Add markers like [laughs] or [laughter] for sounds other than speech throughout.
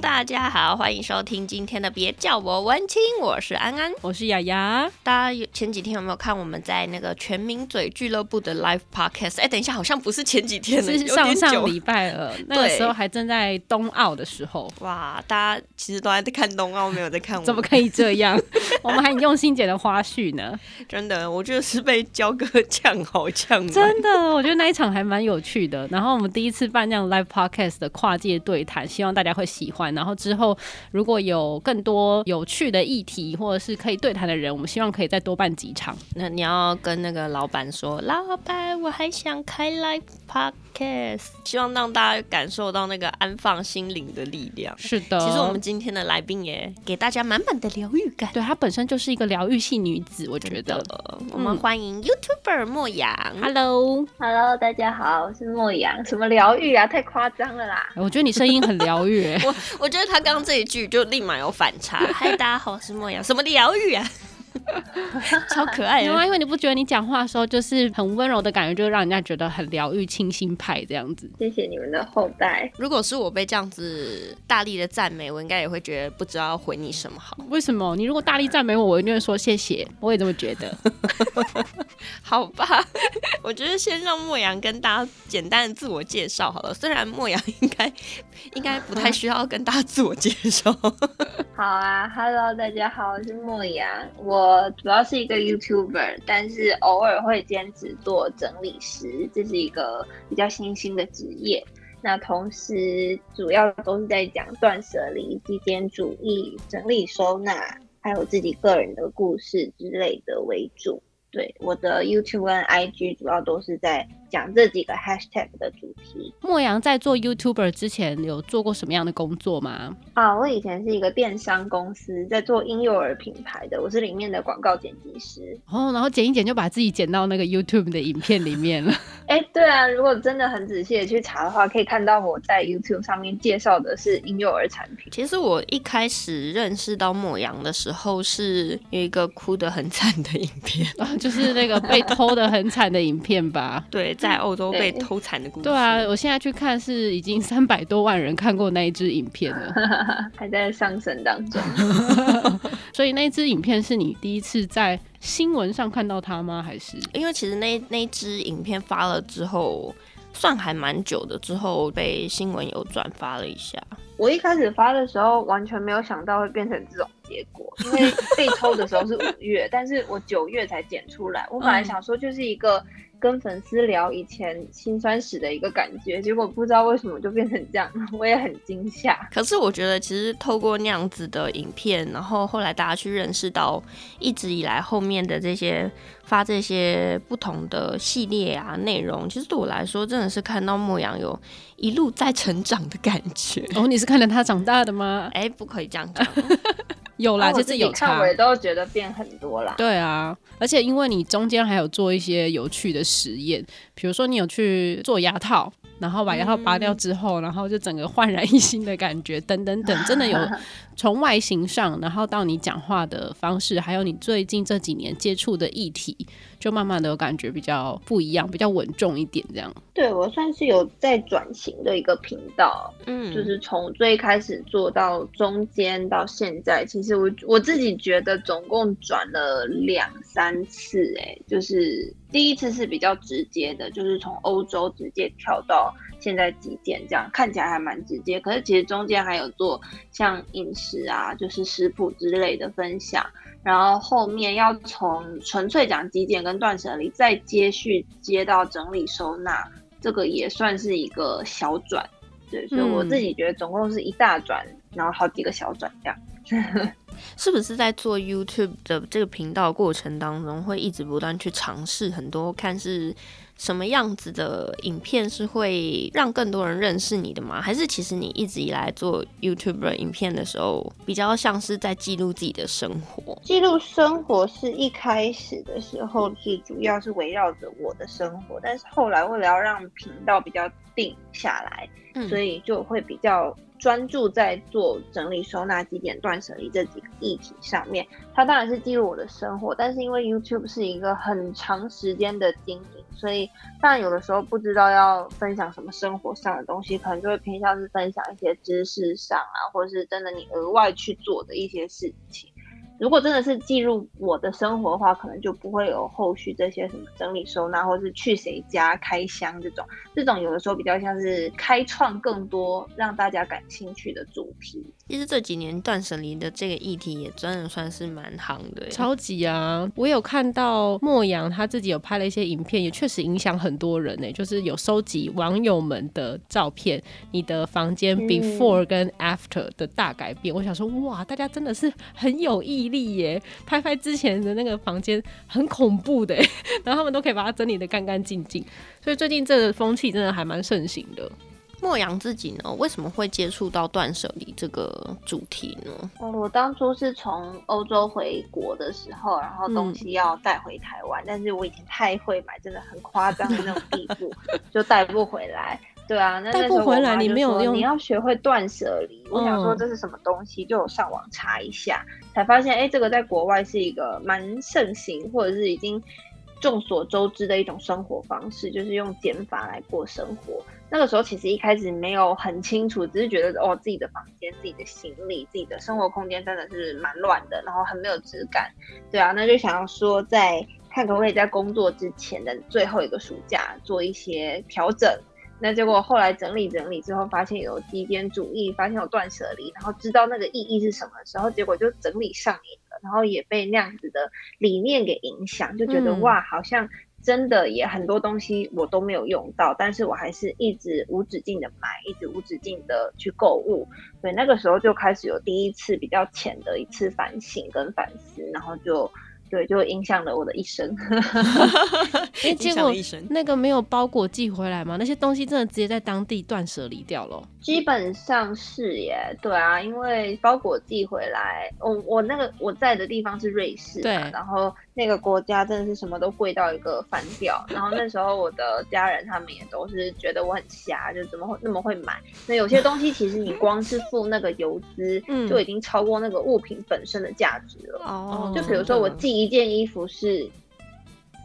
大家好，欢迎收听今天的别叫我文青，我是安安，我是雅雅。大家有前几天有没有看我们在那个全民嘴俱乐部的 live podcast？哎，等一下，好像不是前几天，是上上礼拜了。那个时候还正在冬奥的时候。哇，大家其实都还在看冬奥，没有在看我们。怎么可以这样？[laughs] 我们还用心剪的花絮呢。真的，我觉得是被焦哥呛好呛。真的，我觉得那一场还蛮有趣的。然后我们第一次办这样 live podcast 的跨界对谈，希望大家会喜欢。然后。之后，如果有更多有趣的议题，或者是可以对谈的人，我们希望可以再多办几场。那你要跟那个老板说，老板，我还想开 live Park 希望让大家感受到那个安放心灵的力量。是的，其实我们今天的来宾也给大家满满的疗愈感。对，她本身就是一个疗愈系女子，我觉得。我们欢迎 YouTuber 莫阳。Hello，Hello，大家好，我是莫阳。什么疗愈啊？太夸张了啦！我觉得你声音很疗愈。[laughs] 我我觉得。他刚刚这一句就立马有反差。[laughs] 嗨，大家好，我是莫阳。什么疗愈啊？[laughs] 超可爱的。因为因为你不觉得你讲话的时候就是很温柔的感觉，就让人家觉得很疗愈、清新派这样子。谢谢你们的厚待。如果是我被这样子大力的赞美，我应该也会觉得不知道回你什么好。为什么？你如果大力赞美我，我一定会说谢谢。我也这么觉得。[laughs] 好吧，[laughs] 我觉得先让莫阳跟大家简单的自我介绍好了。虽然莫阳应该应该不太需要跟大家自我介绍。[laughs] 好啊，Hello，大家好，我是莫阳。我主要是一个 YouTuber，但是偶尔会兼职做整理师，这是一个比较新兴的职业。那同时主要都是在讲断舍离、极简主义、整理收纳，还有自己个人的故事之类的为主。对，我的 YouTube 跟 IG 主要都是在讲这几个 hashtag 的主题。莫阳在做 YouTuber 之前有做过什么样的工作吗？啊，我以前是一个电商公司，在做婴幼儿品牌的，我是里面的广告剪辑师。哦，然后剪一剪就把自己剪到那个 YouTube 的影片里面了。[laughs] 哎、欸，对啊，如果真的很仔细的去查的话，可以看到我在 YouTube 上面介绍的是婴幼儿产品。其实我一开始认识到莫阳的时候，是有一个哭得很惨的影片，啊 [laughs] 就是那个被偷的很惨的影片吧？[laughs] 对。在欧洲被偷惨的故事。对啊，我现在去看是已经三百多万人看过那一支影片了，[laughs] 还在上升当中。[laughs] 所以那一支影片是你第一次在新闻上看到它吗？还是因为其实那那支影片发了之后，算还蛮久的，之后被新闻有转发了一下。我一开始发的时候完全没有想到会变成这种结果，因为被偷的时候是五月，但是我九月才剪出来。我本来想说就是一个。跟粉丝聊以前辛酸史的一个感觉，结果不知道为什么就变成这样，我也很惊吓。可是我觉得，其实透过那样子的影片，然后后来大家去认识到一直以来后面的这些发这些不同的系列啊内容，其实对我来说真的是看到莫阳有一路在成长的感觉。哦，你是看着他长大的吗？哎，不可以这样讲。[laughs] 有啦，就是有差，我都觉得变很多啦。对啊，而且因为你中间还有做一些有趣的实验，比如说你有去做牙套。然后把牙套拔掉之后，嗯、然后就整个焕然一新的感觉，等等等，真的有 [laughs] 从外形上，然后到你讲话的方式，还有你最近这几年接触的议题，就慢慢的感觉比较不一样，比较稳重一点这样。对，我算是有在转型的一个频道，嗯，就是从最开始做到中间到现在，其实我我自己觉得总共转了两三次，哎，就是。第一次是比较直接的，就是从欧洲直接跳到现在极简，这样看起来还蛮直接。可是其实中间还有做像饮食啊，就是食谱之类的分享，然后后面要从纯粹讲极简跟断舍离，再接续接到整理收纳，这个也算是一个小转。对，所以我自己觉得总共是一大转，然后好几个小转这样。[laughs] [laughs] 是不是在做 YouTube 的这个频道过程当中，会一直不断去尝试很多看似什么样子的影片是会让更多人认识你的吗？还是其实你一直以来做 YouTuber 影片的时候，比较像是在记录自己的生活？记录生活是一开始的时候是主要是围绕着我的生活，但是后来为了要让频道比较定下来，嗯、所以就会比较。专注在做整理收纳、极简断舍离这几个议题上面，它当然是记录我的生活，但是因为 YouTube 是一个很长时间的经营，所以但有的时候不知道要分享什么生活上的东西，可能就会偏向是分享一些知识上啊，或者是真的你额外去做的一些事情。如果真的是记录我的生活的话，可能就不会有后续这些什么整理收纳，或是去谁家开箱这种。这种有的时候比较像是开创更多让大家感兴趣的主题。其实这几年断舍离的这个议题也真的算是蛮行的，超级啊！我有看到莫阳他自己有拍了一些影片，也确实影响很多人呢。就是有收集网友们的照片，你的房间 before 跟 after 的大改变。嗯、我想说，哇，大家真的是很有意义。力耶，拍拍之前的那个房间很恐怖的，[laughs] 然后他们都可以把它整理得干干净净，所以最近这个风气真的还蛮盛行的。莫阳自己呢，为什么会接触到断舍离这个主题呢？我当初是从欧洲回国的时候，然后东西要带回台湾，嗯、但是我以前太会买，真的很夸张的那种地步，就带不回来。对啊，那带不回来，你没有用，你要学会断舍离。我想说这是什么东西，就有上网查一下，才发现，哎，这个在国外是一个蛮盛行，或者是已经众所周知的一种生活方式，就是用减法来过生活。那个时候其实一开始没有很清楚，只是觉得哦，自己的房间、自己的行李、自己的生活空间真的是蛮乱的，然后很没有质感。对啊，那就想要说，在看可不可以在工作之前的最后一个暑假做一些调整。那结果后来整理整理之后，发现有极简主义，发现有断舍离，然后知道那个意义是什么时候，结果就整理上瘾了，然后也被那样子的理念给影响，就觉得、嗯、哇，好像真的也很多东西我都没有用到，但是我还是一直无止境的买，一直无止境的去购物，所以那个时候就开始有第一次比较浅的一次反省跟反思，然后就。对，就影响了我的一生。[laughs] 哎，结果那个没有包裹寄回来吗？那些东西真的直接在当地断舍离掉了？基本上是耶，对啊，因为包裹寄回来，我我那个我在的地方是瑞士，对，然后那个国家真的是什么都贵到一个翻掉。然后那时候我的家人他们也都是觉得我很瞎，就怎么会那么会买？那有些东西其实你光是付那个邮资，[laughs] 就已经超过那个物品本身的价值了。哦，就比如说我寄。一件衣服是，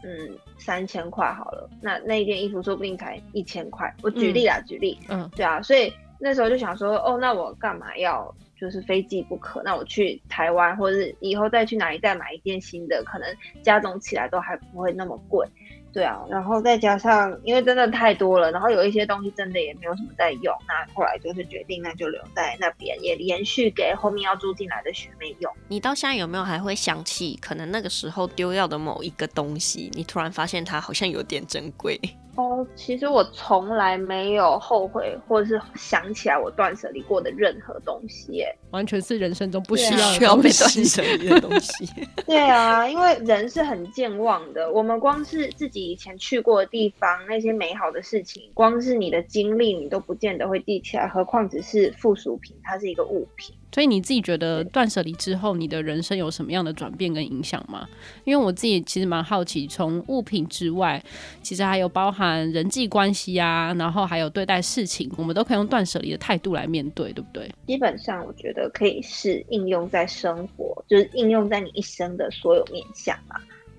嗯，三千块好了，那那一件衣服说不定才一千块。我举例啊，嗯、举例，嗯，对啊，所以那时候就想说，哦，那我干嘛要就是非寄不可？那我去台湾，或者是以后再去哪里再买一件新的，可能加总起来都还不会那么贵。对啊，然后再加上，因为真的太多了，然后有一些东西真的也没有什么在用，那后来就是决定，那就留在那边，也延续给后面要住进来的学妹用。你到现在有没有还会想起可能那个时候丢掉的某一个东西？你突然发现它好像有点珍贵。哦，其实我从来没有后悔，或者是想起来我断舍离过的任何东西，耶，完全是人生中不需要需要被断舍离的东西。[laughs] 对啊，因为人是很健忘的，我们光是自己以前去过的地方，那些美好的事情，光是你的经历，你都不见得会记起来，何况只是附属品，它是一个物品。所以你自己觉得断舍离之后，你的人生有什么样的转变跟影响吗？因为我自己其实蛮好奇，从物品之外，其实还有包含人际关系啊，然后还有对待事情，我们都可以用断舍离的态度来面对，对不对？基本上，我觉得可以是应用在生活，就是应用在你一生的所有面向嘛。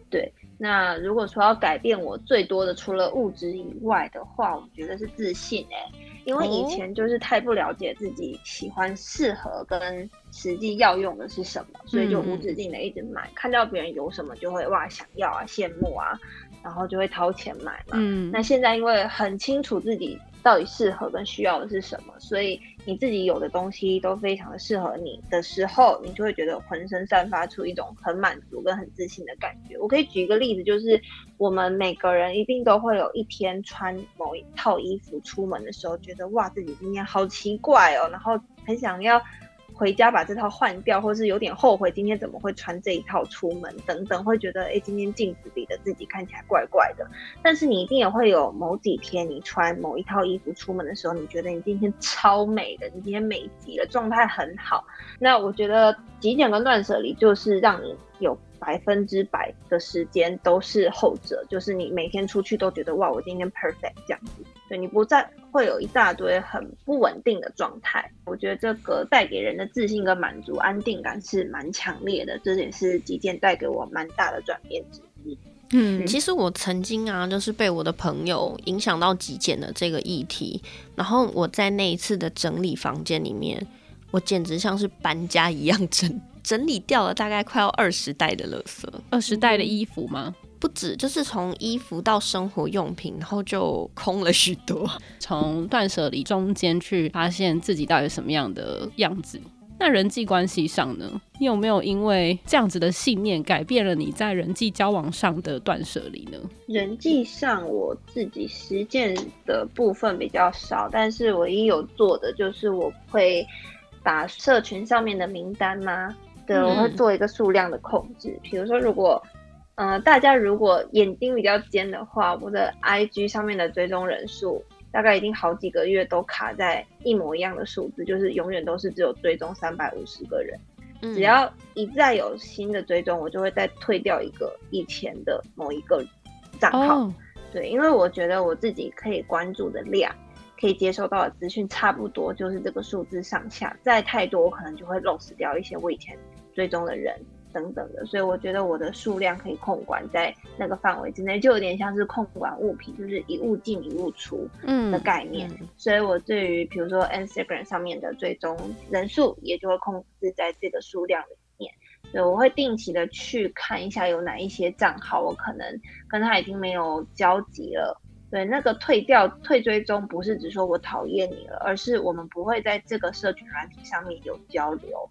对，那如果说要改变我最多的，除了物质以外的话，我觉得是自信哎、欸。因为以前就是太不了解自己喜欢、适合跟实际要用的是什么，所以就无止境的一直买，嗯、看到别人有什么就会哇想要啊、羡慕啊，然后就会掏钱买嘛。嗯，那现在因为很清楚自己到底适合跟需要的是什么，所以。你自己有的东西都非常的适合你的时候，你就会觉得浑身散发出一种很满足跟很自信的感觉。我可以举一个例子，就是我们每个人一定都会有一天穿某一套衣服出门的时候，觉得哇，自己今天好奇怪哦，然后很想要回家把这套换掉，或是有点后悔今天怎么会穿这一套出门等等，会觉得哎，今天镜子里的自己看起来怪怪的。但是你一定也会有某几天，你穿某一套衣服出门的时候，你觉得你今天超美的，你今天美极了，状态很好。那我觉得极简跟断舍离就是让你有百分之百的时间都是后者，就是你每天出去都觉得哇，我今天 perfect 这样子。对，你不再会有一大堆很不稳定的状态，我觉得这个带给人的自信跟满足、安定感是蛮强烈的，这也是极简带给我蛮大的转变之一。嗯，其实我曾经啊，就是被我的朋友影响到极简的这个议题，然后我在那一次的整理房间里面，我简直像是搬家一样 [laughs] 整整理掉了大概快要二十袋的垃圾，二十袋的衣服吗？不止，就是从衣服到生活用品，然后就空了许多。[laughs] 从断舍离中间去发现自己到底什么样的样子。那人际关系上呢？你有没有因为这样子的信念改变了你在人际交往上的断舍离呢？人际上我自己实践的部分比较少，但是唯一有做的就是我会把社群上面的名单嘛，对，我会做一个数量的控制。嗯、比如说，如果嗯、呃，大家如果眼睛比较尖的话，我的 IG 上面的追踪人数大概已经好几个月都卡在一模一样的数字，就是永远都是只有追踪三百五十个人。嗯、只要一再有新的追踪，我就会再退掉一个以前的某一个账号。哦、对，因为我觉得我自己可以关注的量，可以接收到的资讯差不多就是这个数字上下，再太多我可能就会 lost 掉一些我以前追踪的人。等等的，所以我觉得我的数量可以控管在那个范围之内，就有点像是控管物品，就是一物进一物出的概念。嗯嗯、所以我对于比如说 Instagram 上面的追踪人数，也就会控制在这个数量里面。所以我会定期的去看一下有哪一些账号，我可能跟他已经没有交集了。对，那个退掉、退追踪，不是只说我讨厌你了，而是我们不会在这个社群软体上面有交流。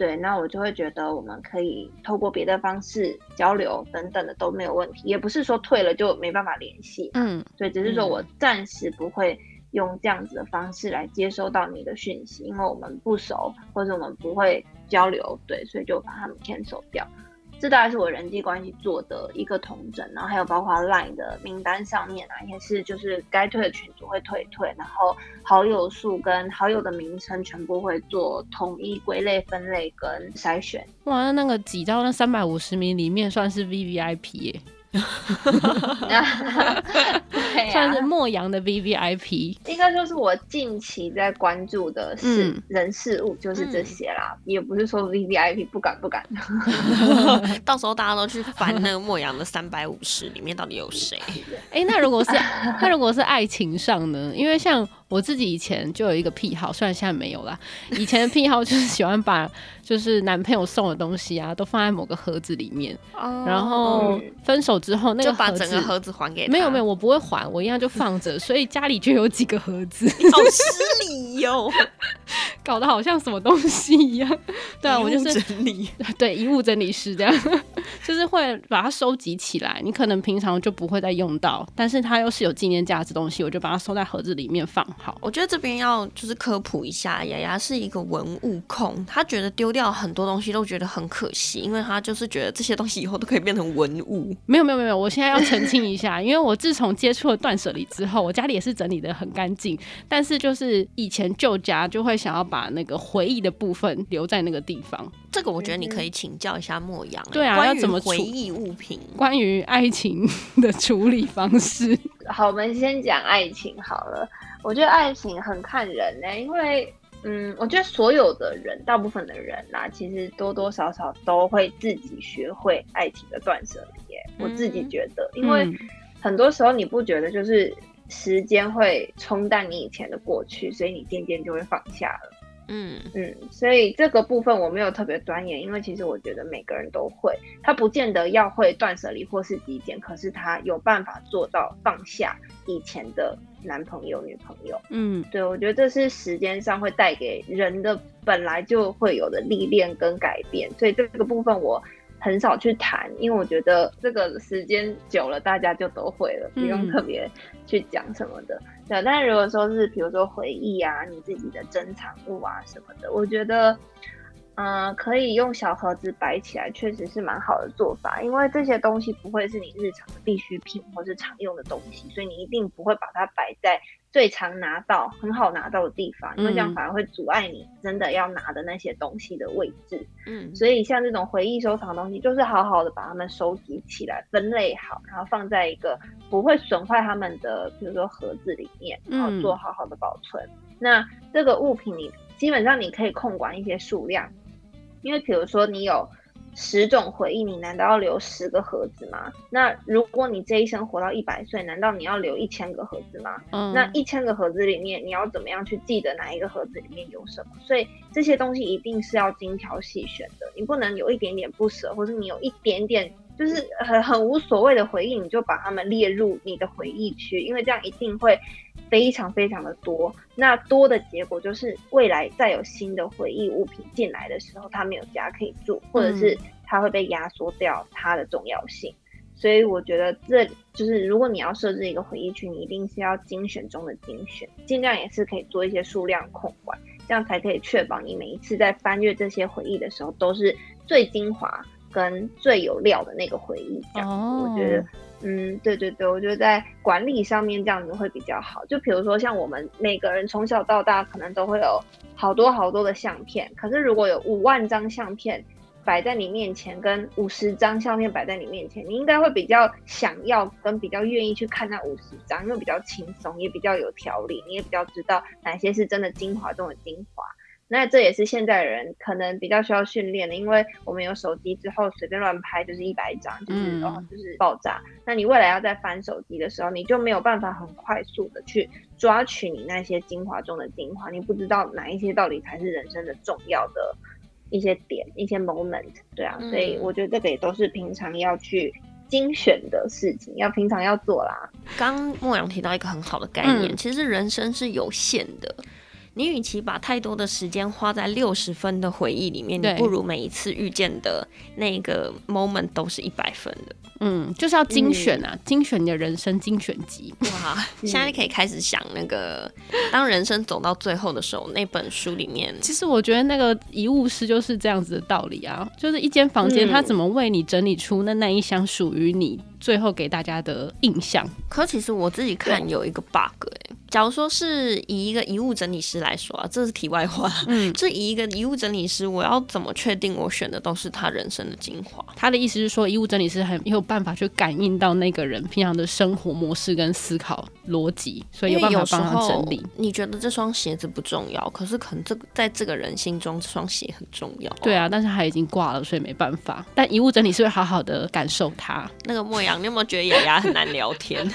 对，那我就会觉得我们可以透过别的方式交流等等的都没有问题，也不是说退了就没办法联系，嗯，对，只是说我暂时不会用这样子的方式来接收到你的讯息，因为我们不熟或者我们不会交流，对，所以就把他们 cancel 掉。这大概是我人际关系做的一个统整，然后还有包括 Line 的名单上面啊，也是就是该退的群组会退退，然后好友数跟好友的名称全部会做统一归类分类跟筛选。哇，那那个挤到那三百五十名里面算是 VVIP 耶。算是莫阳的 VVIP，应该就是我近期在关注的是人事物，就是这些啦，嗯、也不是说 VVIP 不敢不敢。[laughs] 到时候大家都去翻那个莫阳的三百五十里面到底有谁？哎、欸，那如果是那如果是爱情上呢？因为像。我自己以前就有一个癖好，虽然现在没有啦。以前的癖好就是喜欢把 [laughs] 就是男朋友送的东西啊，都放在某个盒子里面，哦、然后分手之后那个盒子就把整个盒子还给他。没有没有，我不会还，我一样就放着，所以家里就有几个盒子。好失礼哟，[laughs] 搞得好像什么东西一样。[laughs] 对啊，我就是整理，[laughs] 对，遗物整理师这样，[laughs] 就是会把它收集起来。你可能平常就不会再用到，但是它又是有纪念价值的东西，我就把它收在盒子里面放。好，我觉得这边要就是科普一下，雅雅是一个文物控，她觉得丢掉很多东西都觉得很可惜，因为她就是觉得这些东西以后都可以变成文物。没有没有没有，我现在要澄清一下，因为我自从接触了断舍离之后，我家里也是整理的很干净，但是就是以前旧家就会想要把那个回忆的部分留在那个地方。这个我觉得你可以请教一下莫阳，对啊，要怎么回忆物品？关于爱情的处理方式。[laughs] 好，我们先讲爱情好了。我觉得爱情很看人呢、欸，因为，嗯，我觉得所有的人，大部分的人啦，其实多多少少都会自己学会爱情的断舍离。我自己觉得，因为很多时候你不觉得就是时间会冲淡你以前的过去，所以你渐渐就会放下了。嗯嗯，所以这个部分我没有特别钻研，因为其实我觉得每个人都会，他不见得要会断舍离或是极简，可是他有办法做到放下以前的男朋友、女朋友。嗯，对，我觉得这是时间上会带给人的本来就会有的历练跟改变，所以这个部分我很少去谈，因为我觉得这个时间久了，大家就都会了，不用特别去讲什么的。嗯、对，但是如果说是比如说回忆啊，你自己的珍藏物啊什么的，我觉得。嗯、呃，可以用小盒子摆起来，确实是蛮好的做法。因为这些东西不会是你日常的必需品或是常用的东西，所以你一定不会把它摆在最常拿到、很好拿到的地方，因为这样反而会阻碍你真的要拿的那些东西的位置。嗯，所以像这种回忆收藏的东西，就是好好的把它们收集起来，分类好，然后放在一个不会损坏它们的，比如说盒子里面，然后做好好的保存。嗯、那这个物品你基本上你可以控管一些数量。因为比如说你有十种回忆，你难道要留十个盒子吗？那如果你这一生活到一百岁，难道你要留一千个盒子吗？嗯，那一千个盒子里面，你要怎么样去记得哪一个盒子里面有什么？所以这些东西一定是要精挑细选的，你不能有一点点不舍，或是你有一点点就是很很无所谓的回忆，你就把它们列入你的回忆区，因为这样一定会。非常非常的多，那多的结果就是未来再有新的回忆物品进来的时候，它没有家可以住，或者是它会被压缩掉它的重要性。嗯、所以我觉得这就是如果你要设置一个回忆区，你一定是要精选中的精选，尽量也是可以做一些数量控管，这样才可以确保你每一次在翻阅这些回忆的时候，都是最精华跟最有料的那个回忆。这样子，哦、我觉得。嗯，对对对，我觉得在管理上面这样子会比较好。就比如说，像我们每个人从小到大可能都会有好多好多的相片，可是如果有五万张相片摆在你面前，跟五十张相片摆在你面前，你应该会比较想要跟比较愿意去看那五十张，因为比较轻松，也比较有条理，你也比较知道哪些是真的精华中的精华。那这也是现在人可能比较需要训练的，因为我们有手机之后随便乱拍就是一百张，就是然后、嗯、就是爆炸。那你未来要再翻手机的时候，你就没有办法很快速的去抓取你那些精华中的精华，你不知道哪一些到底才是人生的重要的一些点、一些 moment，对啊。嗯、所以我觉得这个也都是平常要去精选的事情，要平常要做啦。刚莫阳提到一个很好的概念，嗯、其实人生是有限的。你与其把太多的时间花在六十分的回忆里面，你不如每一次遇见的那个 moment 都是一百分的。嗯，就是要精选啊，嗯、精选你的人生精选集。哇，[laughs] 现在可以开始想那个，当人生走到最后的时候，那本书里面，其实我觉得那个遗物师就是这样子的道理啊，就是一间房间，他怎么为你整理出那那一箱属于你最后给大家的印象？可其实我自己看有一个 bug 哎、欸。假如说是以一个遗物整理师来说啊，这是题外话。嗯，[laughs] 这以一个遗物整理师，我要怎么确定我选的都是他人生的精华？他的意思是说，遗物整理师很有办法去感应到那个人平常的生活模式跟思考逻辑，所以有办法帮他整理。你觉得这双鞋子不重要，可是可能这个在这个人心中，这双鞋很重要。对啊，但是他已经挂了，所以没办法。但遗物整理师会好好的感受他。那个牧羊，你有没有觉得雅雅很难聊天？[laughs]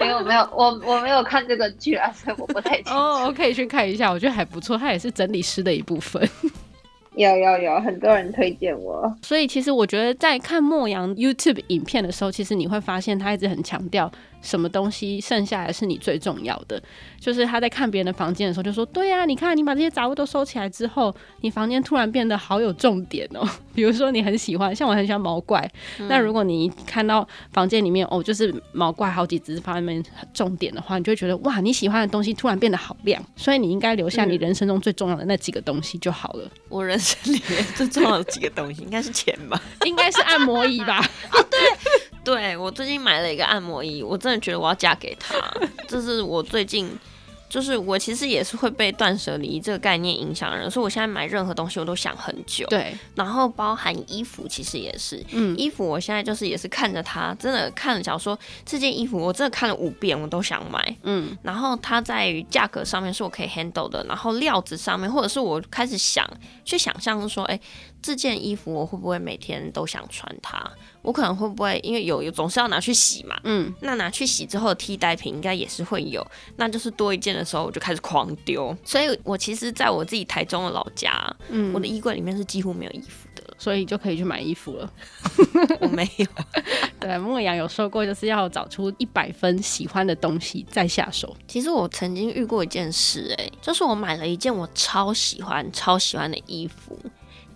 没有没有，我我没有看这个剧啊，所以我不太清楚。哦，我可以去看一下，我觉得还不错，它也是整理师的一部分。有有有，很多人推荐我。所以其实我觉得在看牧羊 YouTube 影片的时候，其实你会发现他一直很强调。什么东西剩下来是你最重要的？就是他在看别人的房间的时候，就说：“对呀、啊，你看你把这些杂物都收起来之后，你房间突然变得好有重点哦。[laughs] 比如说你很喜欢，像我很喜欢毛怪，嗯、那如果你看到房间里面哦，就是毛怪好几只放在那边重点的话，你就会觉得哇，你喜欢的东西突然变得好亮。所以你应该留下你人生中最重要的那几个东西就好了。嗯、我人生里面最重要的几个东西应该是钱吧？[laughs] 应该是按摩椅吧？啊，[laughs] 对。”对，我最近买了一个按摩椅，我真的觉得我要嫁给他。这是我最近，就是我其实也是会被断舍离这个概念影响的人，所以我现在买任何东西我都想很久。对，然后包含衣服，其实也是。嗯，衣服我现在就是也是看着它，真的看了，假如说这件衣服我真的看了五遍，我都想买。嗯，然后它在于价格上面是我可以 handle 的，然后料子上面，或者是我开始想去想象说，哎，这件衣服我会不会每天都想穿它？我可能会不会因为有有总是要拿去洗嘛，嗯，那拿去洗之后的替代品应该也是会有，那就是多一件的时候我就开始狂丢，所以我其实在我自己台中的老家，嗯，我的衣柜里面是几乎没有衣服的，所以就可以去买衣服了。我没有，[laughs] 对，莫阳有说过就是要找出一百分喜欢的东西再下手。其实我曾经遇过一件事，欸，哎，就是我买了一件我超喜欢超喜欢的衣服。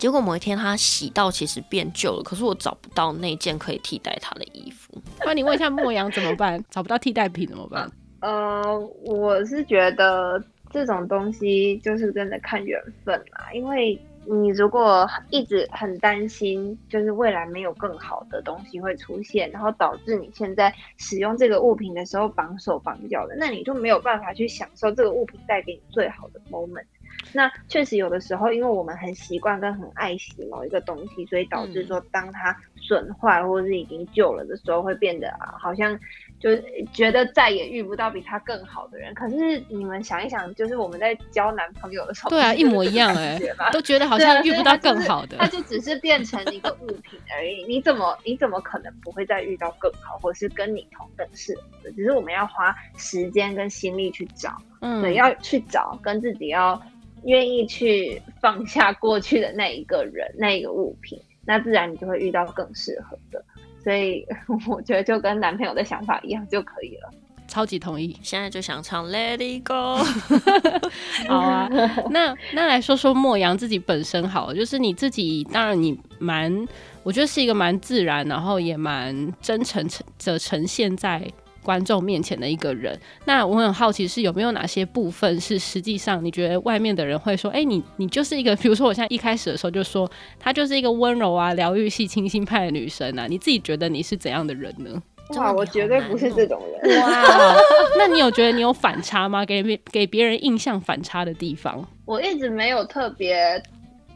结果某一天它洗到其实变旧了，可是我找不到那件可以替代它的衣服。[laughs] 那你问一下莫阳怎么办？找不到替代品怎么办？呃，我是觉得这种东西就是真的看缘分啦，因为。你如果一直很担心，就是未来没有更好的东西会出现，然后导致你现在使用这个物品的时候绑手绑脚的，那你就没有办法去享受这个物品带给你最好的 moment。那确实有的时候，因为我们很习惯跟很爱惜某一个东西，所以导致说当它损坏或者是已经旧了的时候，会变得啊，好像。就觉得再也遇不到比他更好的人。可是你们想一想，就是我们在交男朋友的时候，对啊，一模一样哎，都觉得好像遇不到更好的。他就只是变成一个物品而已。你怎么你怎么可能不会再遇到更好，或者是跟你同等适合的？只是我们要花时间跟心力去找，嗯，对，要去找跟自己要愿意去放下过去的那一个人、[laughs] 那一个物品，那自然你就会遇到更适合的。所以我觉得就跟男朋友的想法一样就可以了，超级同意。现在就想唱 Let It Go。[laughs] 好啊，[laughs] 那那来说说莫阳自己本身好了，就是你自己，当然你蛮，我觉得是一个蛮自然，然后也蛮真诚的呈现在。观众面前的一个人，那我很好奇是有没有哪些部分是实际上你觉得外面的人会说，哎、欸，你你就是一个，比如说我现在一开始的时候就说她就是一个温柔啊、疗愈系、清新派的女生啊，你自己觉得你是怎样的人呢？哇，我绝对不是这种人。哇，[laughs] 那你有觉得你有反差吗？给别给别人印象反差的地方？我一直没有特别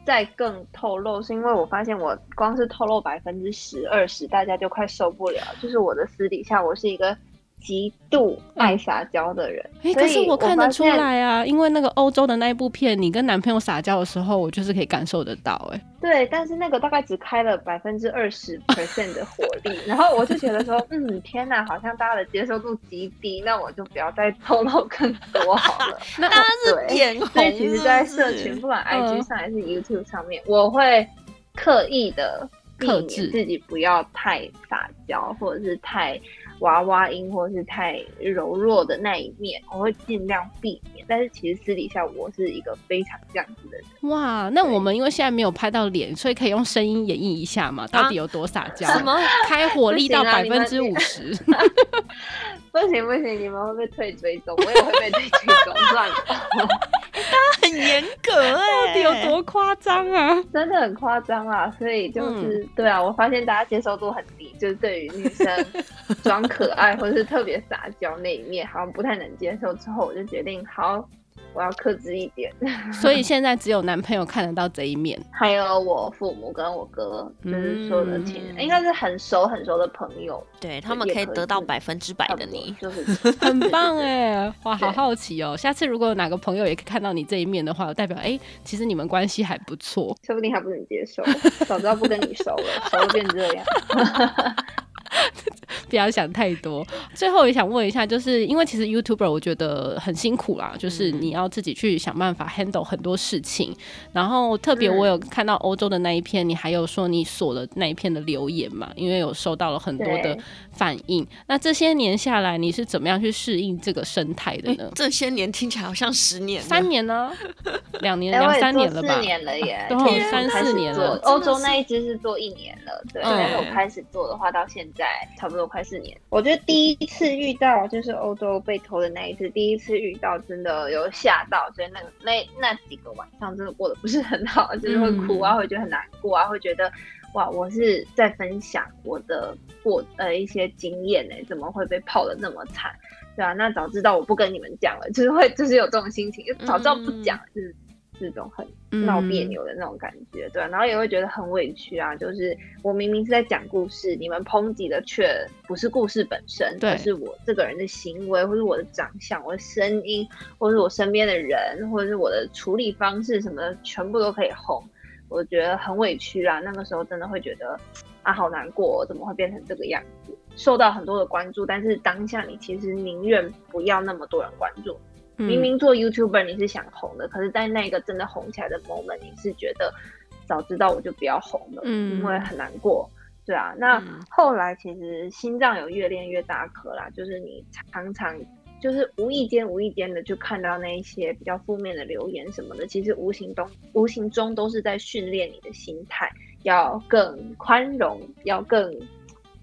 再更透露，是因为我发现我光是透露百分之十二十，大家就快受不了。就是我的私底下，我是一个。极度爱撒娇的人，哎、嗯，可是我看得出来啊，因为那个欧洲的那一部片，你跟男朋友撒娇的时候，我就是可以感受得到，哎，对，但是那个大概只开了百分之二十 [laughs] percent 的火力，然后我就觉得说，嗯，天哪，好像大家的接受度极低，那我就不要再透露更多好了。[laughs] 那他是眼红是是？所以其实，在社群，不管 IG 上还是 YouTube 上面，嗯、我会刻意的避免自己不要太撒娇，或者是太。娃娃音或是太柔弱的那一面，我会尽量避免。但是其实私底下我是一个非常这样子的人。哇，那我们因为现在没有拍到脸，所以可以用声音演绎一下嘛？到底有多撒娇？什么开火力到百分之五十？[laughs] 不行不行，你们会被退追踪，我也会被退追踪，[laughs] 算了。[laughs] 他很严格哎、欸，到底有多夸张啊？[laughs] 真的很夸张啊！所以就是、嗯、对啊，我发现大家接受度很低，就是对于女生装可爱或者是特别撒娇那一面，好像不太能接受。之后我就决定好。我要克制一点，[laughs] 所以现在只有男朋友看得到这一面，还有我父母跟我哥，就是说的亲人，嗯、应该是很熟很熟的朋友，对他们可以得到百分之百的你，就是 [laughs] 很棒哎！哇，好好奇哦！下次如果有哪个朋友也可以看到你这一面的话，代表哎、欸，其实你们关系还不错，说不定还不能接受，早知道不跟你熟了，熟了变这样。[laughs] [laughs] 不要想太多。最后也想问一下，就是因为其实 YouTuber 我觉得很辛苦啦，就是你要自己去想办法 handle 很多事情。然后特别我有看到欧洲的那一篇，你还有说你锁了那一篇的留言嘛？因为有收到了很多的反应。那这些年下来，你是怎么样去适应这个生态的呢？欸，这些年听起来好像十年、三年呢？[laughs] 两年、两三年了吧？四年了耶，[laughs] 都三四年了。欧洲那一只是做一年了，对。但是我开始做的话，到现在差不多快四年。我觉得第一次遇到就是欧洲被偷的那一次，第一次遇到真的有吓到，所以那个那那几个晚上真的过得不是很好，就是会哭啊，会觉得很难过啊，会觉得哇，我是在分享我的过呃一些经验呢，怎么会被泡的那么惨？对啊，那早知道我不跟你们讲了，就是会就是有这种心情，早知道不讲就是。这种很闹别扭的那种感觉，嗯、对、啊，然后也会觉得很委屈啊。就是我明明是在讲故事，你们抨击的却不是故事本身，对，而是我这个人的行为，或是我的长相、我的声音，或是我身边的人，或者是我的处理方式什么的，全部都可以红。我觉得很委屈啊。那个时候真的会觉得啊，好难过，怎么会变成这个样子？受到很多的关注，但是当下你其实宁愿不要那么多人关注。明明做 YouTuber 你是想红的，嗯、可是在那个真的红起来的 moment，你是觉得早知道我就不要红了，嗯，因为很难过，对啊。那后来其实心脏有越练越大颗啦，就是你常常就是无意间、无意间的就看到那一些比较负面的留言什么的，其实无形中、无形中都是在训练你的心态，要更宽容，要更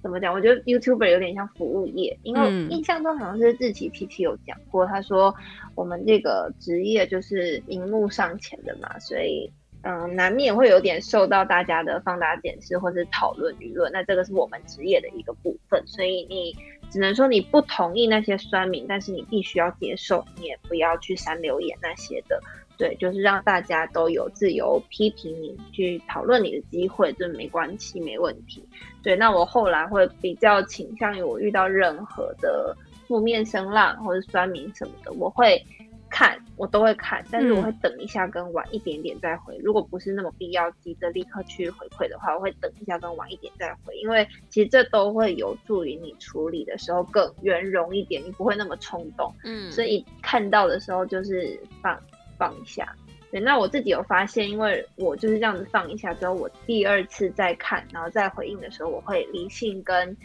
怎么讲？我觉得 YouTuber 有点像服务业，因为印象中好像是志奇七七有讲过，他说我们这个职业就是荧幕上前的嘛，所以。嗯，难免会有点受到大家的放大检视或是讨论舆论，那这个是我们职业的一个部分，所以你只能说你不同意那些酸民，但是你必须要接受，你也不要去删留言那些的，对，就是让大家都有自由批评你、去讨论你的机会，这没关系，没问题。对，那我后来会比较倾向于我遇到任何的负面声浪或者酸民什么的，我会。看我都会看，但是我会等一下跟晚一点点再回。嗯、如果不是那么必要，急着立刻去回馈的话，我会等一下跟晚一点再回。因为其实这都会有助于你处理的时候更圆融一点，你不会那么冲动。嗯，所以看到的时候就是放放一下。对，那我自己有发现，因为我就是这样子放一下之后，我第二次再看，然后再回应的时候，我会理性跟。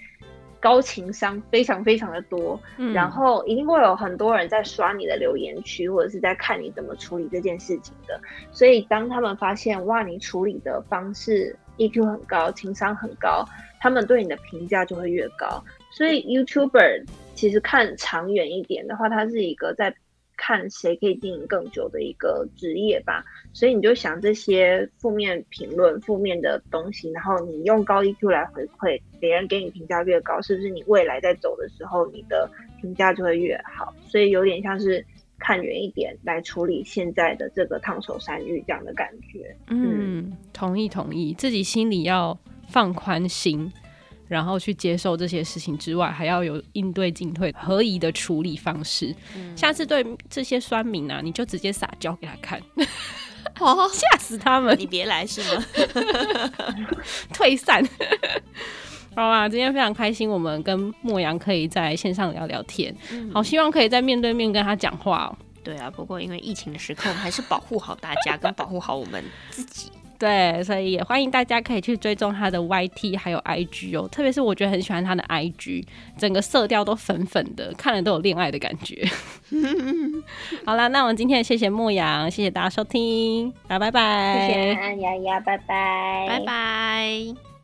高情商非常非常的多，嗯，然后一定会有很多人在刷你的留言区，或者是在看你怎么处理这件事情的。所以当他们发现哇，你处理的方式 EQ 很高，情商很高，他们对你的评价就会越高。所以 YouTuber 其实看长远一点的话，它是一个在。看谁可以经营更久的一个职业吧，所以你就想这些负面评论、负面的东西，然后你用高 EQ 来回馈，别人给你评价越高，是不是你未来在走的时候，你的评价就会越好？所以有点像是看远一点来处理现在的这个烫手山芋这样的感觉。嗯，嗯，同意同意，自己心里要放宽心。然后去接受这些事情之外，还要有应对进退、合宜的处理方式。嗯、下次对这些酸民啊，你就直接撒娇给他看，哦，吓死他们！你别来是吗？退散。好吧，今天非常开心，我们跟莫阳可以在线上聊聊天。嗯、好，希望可以在面对面跟他讲话哦。对啊，不过因为疫情的时刻，我们还是保护好大家，跟保护好我们自己。对，所以也欢迎大家可以去追踪他的 YT 还有 IG 哦，特别是我觉得很喜欢他的 IG，整个色调都粉粉的，看了都有恋爱的感觉。[laughs] 好啦，那我们今天谢谢牧羊，谢谢大家收听，拜拜拜，谢谢安丫丫，拜拜，拜拜。